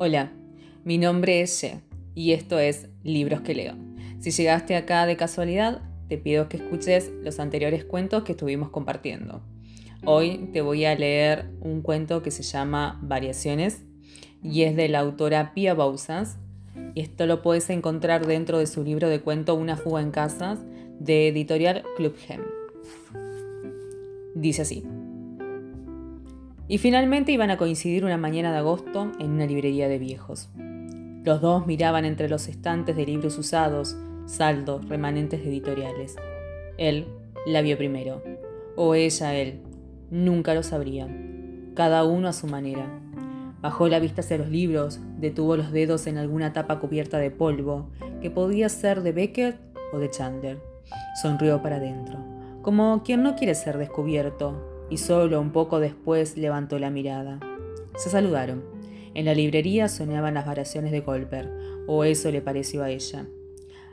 Hola, mi nombre es Ye y esto es Libros que leo. Si llegaste acá de casualidad, te pido que escuches los anteriores cuentos que estuvimos compartiendo. Hoy te voy a leer un cuento que se llama Variaciones y es de la autora Pia Bausas y esto lo puedes encontrar dentro de su libro de cuento Una fuga en casas de editorial Clubhem. Dice así. Y finalmente iban a coincidir una mañana de agosto en una librería de viejos. Los dos miraban entre los estantes de libros usados, saldos, remanentes de editoriales. Él la vio primero, o ella él, nunca lo sabrían, cada uno a su manera. Bajó la vista hacia los libros, detuvo los dedos en alguna tapa cubierta de polvo, que podía ser de Beckett o de Chandler. Sonrió para adentro, como quien no quiere ser descubierto, y solo un poco después levantó la mirada. Se saludaron. En la librería sonaban las variaciones de Golper, o eso le pareció a ella.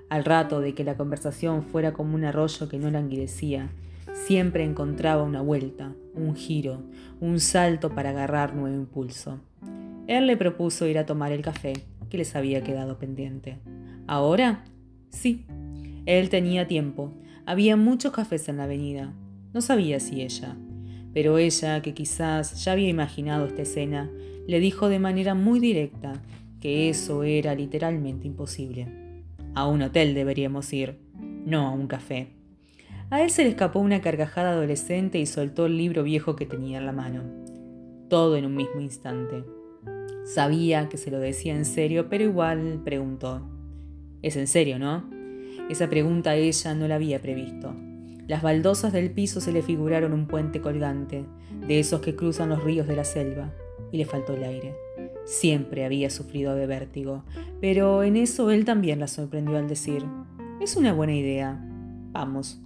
Al rato de que la conversación fuera como un arroyo que no languidecía, siempre encontraba una vuelta, un giro, un salto para agarrar nuevo impulso. Él le propuso ir a tomar el café, que les había quedado pendiente. ¿Ahora? Sí. Él tenía tiempo. Había muchos cafés en la avenida. No sabía si ella, pero ella, que quizás ya había imaginado esta escena, le dijo de manera muy directa que eso era literalmente imposible. A un hotel deberíamos ir, no a un café. A él se le escapó una carcajada adolescente y soltó el libro viejo que tenía en la mano. Todo en un mismo instante. Sabía que se lo decía en serio, pero igual preguntó. ¿Es en serio, no? Esa pregunta ella no la había previsto. Las baldosas del piso se le figuraron un puente colgante, de esos que cruzan los ríos de la selva, y le faltó el aire. Siempre había sufrido de vértigo, pero en eso él también la sorprendió al decir, es una buena idea, vamos.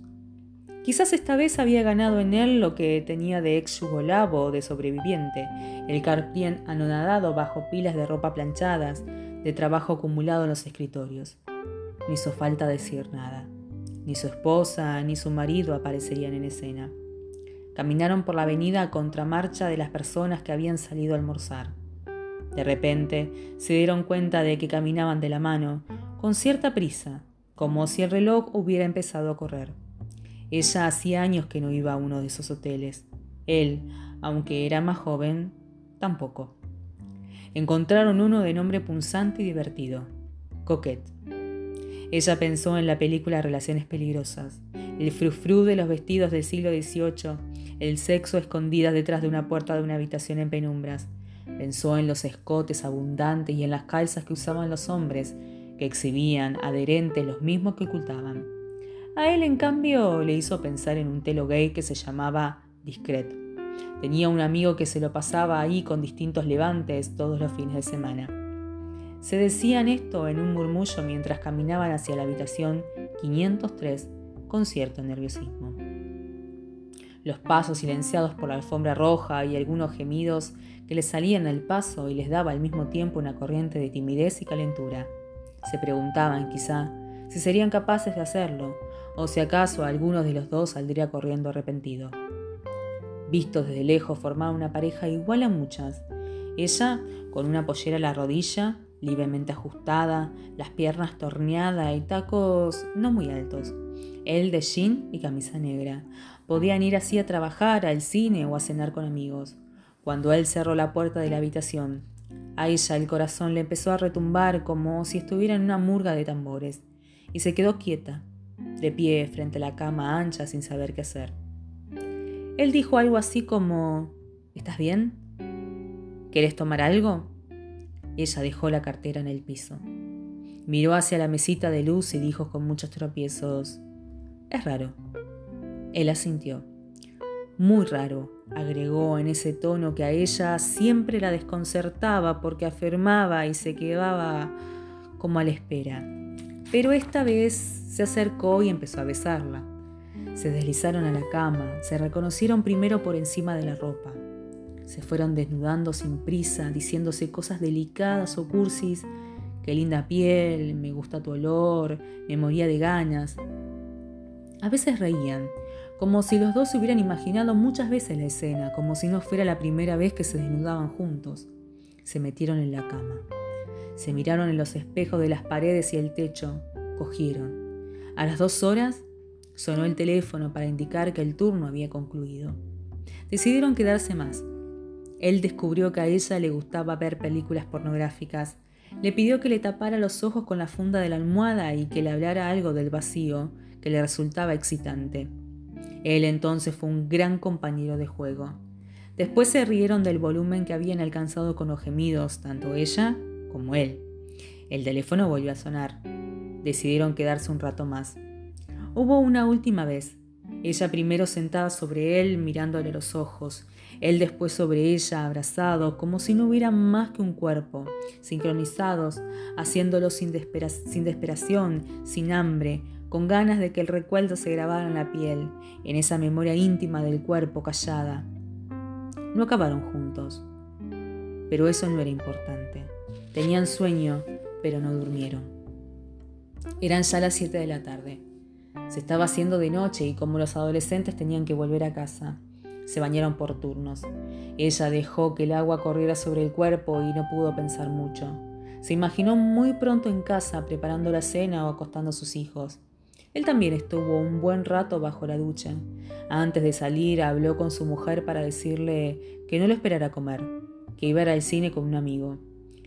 Quizás esta vez había ganado en él lo que tenía de ex yugolavo de sobreviviente, el carpien anonadado bajo pilas de ropa planchadas, de trabajo acumulado en los escritorios. No hizo falta decir nada. Ni su esposa ni su marido aparecerían en escena. Caminaron por la avenida a contramarcha de las personas que habían salido a almorzar. De repente se dieron cuenta de que caminaban de la mano, con cierta prisa, como si el reloj hubiera empezado a correr. Ella hacía años que no iba a uno de esos hoteles. Él, aunque era más joven, tampoco. Encontraron uno de nombre punzante y divertido, Coquette. Ella pensó en la película Relaciones Peligrosas, el frufru de los vestidos del siglo XVIII, el sexo escondidas detrás de una puerta de una habitación en penumbras. Pensó en los escotes abundantes y en las calzas que usaban los hombres, que exhibían adherentes los mismos que ocultaban. A él, en cambio, le hizo pensar en un telo gay que se llamaba Discret. Tenía un amigo que se lo pasaba ahí con distintos levantes todos los fines de semana. Se decían esto en un murmullo mientras caminaban hacia la habitación 503 con cierto nerviosismo. Los pasos silenciados por la alfombra roja y algunos gemidos que les salían al paso y les daba al mismo tiempo una corriente de timidez y calentura. Se preguntaban, quizá, si serían capaces de hacerlo, o si acaso alguno de los dos saldría corriendo arrepentido. Vistos desde lejos formaban una pareja igual a muchas. Ella con una pollera a la rodilla libremente ajustada, las piernas torneadas y tacos no muy altos. Él de jean y camisa negra. Podían ir así a trabajar, al cine o a cenar con amigos. Cuando él cerró la puerta de la habitación, a ella el corazón le empezó a retumbar como si estuviera en una murga de tambores, y se quedó quieta, de pie frente a la cama ancha sin saber qué hacer. Él dijo algo así como, ¿Estás bien? ¿Querés tomar algo? Ella dejó la cartera en el piso. Miró hacia la mesita de luz y dijo con muchos tropiezos, Es raro. Él asintió. Muy raro, agregó en ese tono que a ella siempre la desconcertaba porque afirmaba y se quedaba como a la espera. Pero esta vez se acercó y empezó a besarla. Se deslizaron a la cama, se reconocieron primero por encima de la ropa. Se fueron desnudando sin prisa, diciéndose cosas delicadas o cursis. Qué linda piel, me gusta tu olor, me moría de ganas. A veces reían, como si los dos se hubieran imaginado muchas veces la escena, como si no fuera la primera vez que se desnudaban juntos. Se metieron en la cama. Se miraron en los espejos de las paredes y el techo. Cogieron. A las dos horas sonó el teléfono para indicar que el turno había concluido. Decidieron quedarse más. Él descubrió que a ella le gustaba ver películas pornográficas. Le pidió que le tapara los ojos con la funda de la almohada y que le hablara algo del vacío, que le resultaba excitante. Él entonces fue un gran compañero de juego. Después se rieron del volumen que habían alcanzado con los gemidos, tanto ella como él. El teléfono volvió a sonar. Decidieron quedarse un rato más. Hubo una última vez. Ella primero sentada sobre él, mirándole los ojos, él después sobre ella, abrazado, como si no hubiera más que un cuerpo, sincronizados, haciéndolo sin, sin desesperación, sin hambre, con ganas de que el recuerdo se grabara en la piel, en esa memoria íntima del cuerpo callada. No acabaron juntos, pero eso no era importante. Tenían sueño, pero no durmieron. Eran ya las 7 de la tarde. Se estaba haciendo de noche y como los adolescentes tenían que volver a casa, se bañaron por turnos. Ella dejó que el agua corriera sobre el cuerpo y no pudo pensar mucho. Se imaginó muy pronto en casa preparando la cena o acostando a sus hijos. Él también estuvo un buen rato bajo la ducha. Antes de salir habló con su mujer para decirle que no lo esperara comer, que iba al cine con un amigo.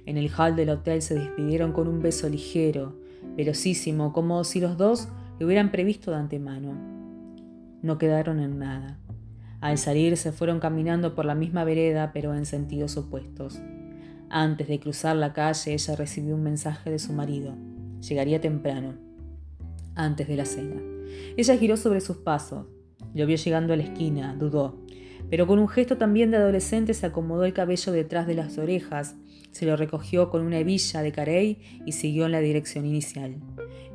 En el hall del hotel se despidieron con un beso ligero, velocísimo, como si los dos lo hubieran previsto de antemano. No quedaron en nada. Al salir se fueron caminando por la misma vereda, pero en sentidos opuestos. Antes de cruzar la calle, ella recibió un mensaje de su marido. Llegaría temprano antes de la cena. Ella giró sobre sus pasos. Lo vio llegando a la esquina, dudó, pero con un gesto también de adolescente se acomodó el cabello detrás de las orejas, se lo recogió con una hebilla de carey y siguió en la dirección inicial.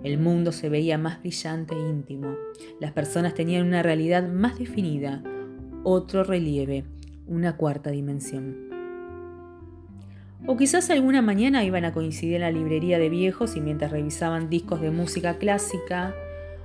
El mundo se veía más brillante e íntimo. Las personas tenían una realidad más definida, otro relieve, una cuarta dimensión. O quizás alguna mañana iban a coincidir en la librería de viejos y mientras revisaban discos de música clásica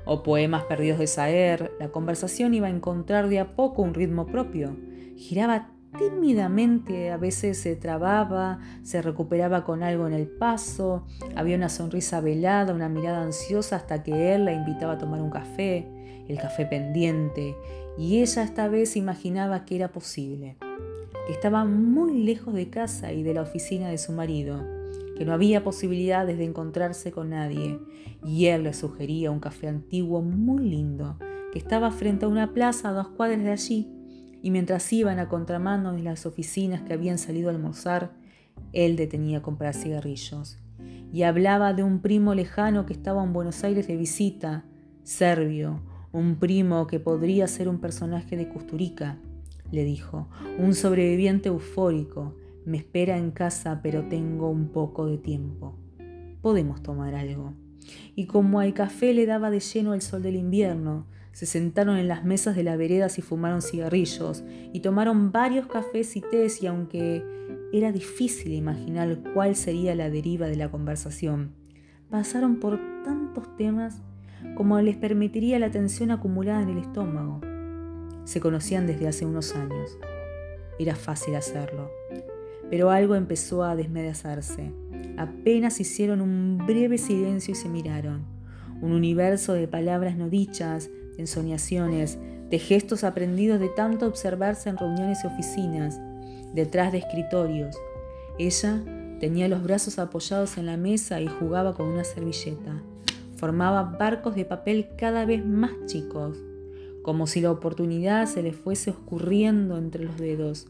o poemas perdidos de Saer, la conversación iba a encontrar de a poco un ritmo propio. Giraba tímidamente, a veces se trababa, se recuperaba con algo en el paso, había una sonrisa velada, una mirada ansiosa hasta que él la invitaba a tomar un café, el café pendiente, y ella esta vez imaginaba que era posible estaba muy lejos de casa y de la oficina de su marido, que no había posibilidades de encontrarse con nadie, y él le sugería un café antiguo muy lindo, que estaba frente a una plaza a dos cuadras de allí, y mientras iban a contramano de las oficinas que habían salido a almorzar, él detenía a comprar cigarrillos, y hablaba de un primo lejano que estaba en Buenos Aires de visita, serbio, un primo que podría ser un personaje de Custurica, le dijo, un sobreviviente eufórico. Me espera en casa, pero tengo un poco de tiempo. Podemos tomar algo. Y como al café le daba de lleno el sol del invierno, se sentaron en las mesas de la vereda y fumaron cigarrillos, y tomaron varios cafés y tés, y aunque era difícil imaginar cuál sería la deriva de la conversación, pasaron por tantos temas como les permitiría la tensión acumulada en el estómago. Se conocían desde hace unos años. Era fácil hacerlo. Pero algo empezó a desmedazarse. Apenas hicieron un breve silencio y se miraron. Un universo de palabras no dichas, de ensoñaciones, de gestos aprendidos de tanto observarse en reuniones y oficinas, detrás de escritorios. Ella tenía los brazos apoyados en la mesa y jugaba con una servilleta. Formaba barcos de papel cada vez más chicos como si la oportunidad se le fuese oscurriendo entre los dedos.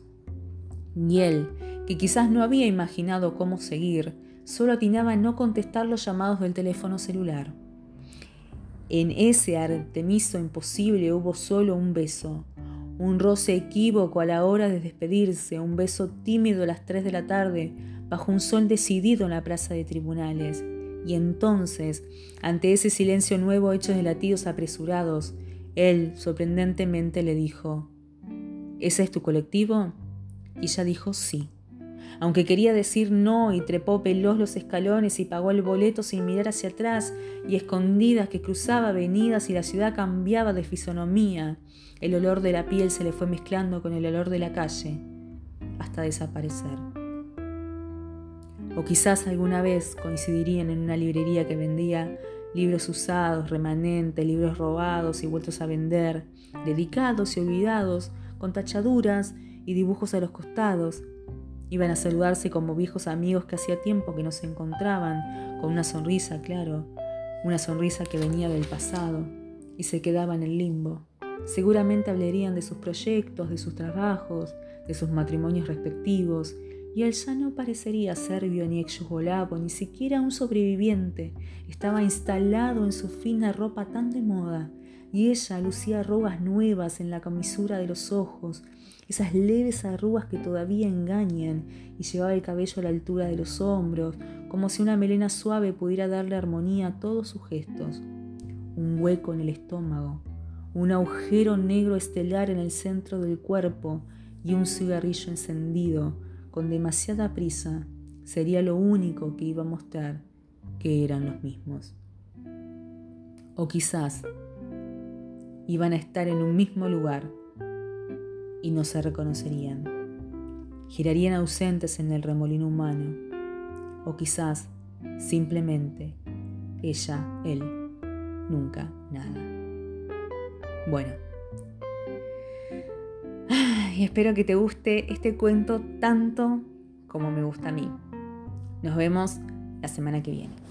Y él, que quizás no había imaginado cómo seguir, solo atinaba a no contestar los llamados del teléfono celular. En ese artemiso imposible hubo solo un beso, un roce equívoco a la hora de despedirse, un beso tímido a las tres de la tarde, bajo un sol decidido en la plaza de tribunales. Y entonces, ante ese silencio nuevo hecho de latidos apresurados, él sorprendentemente le dijo, ¿Ese es tu colectivo? Ella dijo sí. Aunque quería decir no y trepó pelos los escalones y pagó el boleto sin mirar hacia atrás y escondidas que cruzaba avenidas y la ciudad cambiaba de fisonomía, el olor de la piel se le fue mezclando con el olor de la calle hasta desaparecer. O quizás alguna vez coincidirían en una librería que vendía libros usados, remanentes, libros robados y vueltos a vender, dedicados y olvidados, con tachaduras y dibujos a los costados. Iban a saludarse como viejos amigos que hacía tiempo que no se encontraban, con una sonrisa, claro, una sonrisa que venía del pasado, y se quedaba en el limbo. Seguramente hablarían de sus proyectos, de sus trabajos, de sus matrimonios respectivos, y él ya no parecería serbio ni exyugolavo, ni siquiera un sobreviviente. Estaba instalado en su fina ropa tan de moda, y ella lucía arrugas nuevas en la camisura de los ojos, esas leves arrugas que todavía engañan, y llevaba el cabello a la altura de los hombros, como si una melena suave pudiera darle armonía a todos sus gestos. Un hueco en el estómago, un agujero negro estelar en el centro del cuerpo y un cigarrillo encendido con demasiada prisa sería lo único que iba a mostrar que eran los mismos. O quizás iban a estar en un mismo lugar y no se reconocerían. Girarían ausentes en el remolino humano. O quizás simplemente ella, él, nunca, nada. Bueno. Y espero que te guste este cuento tanto como me gusta a mí. Nos vemos la semana que viene.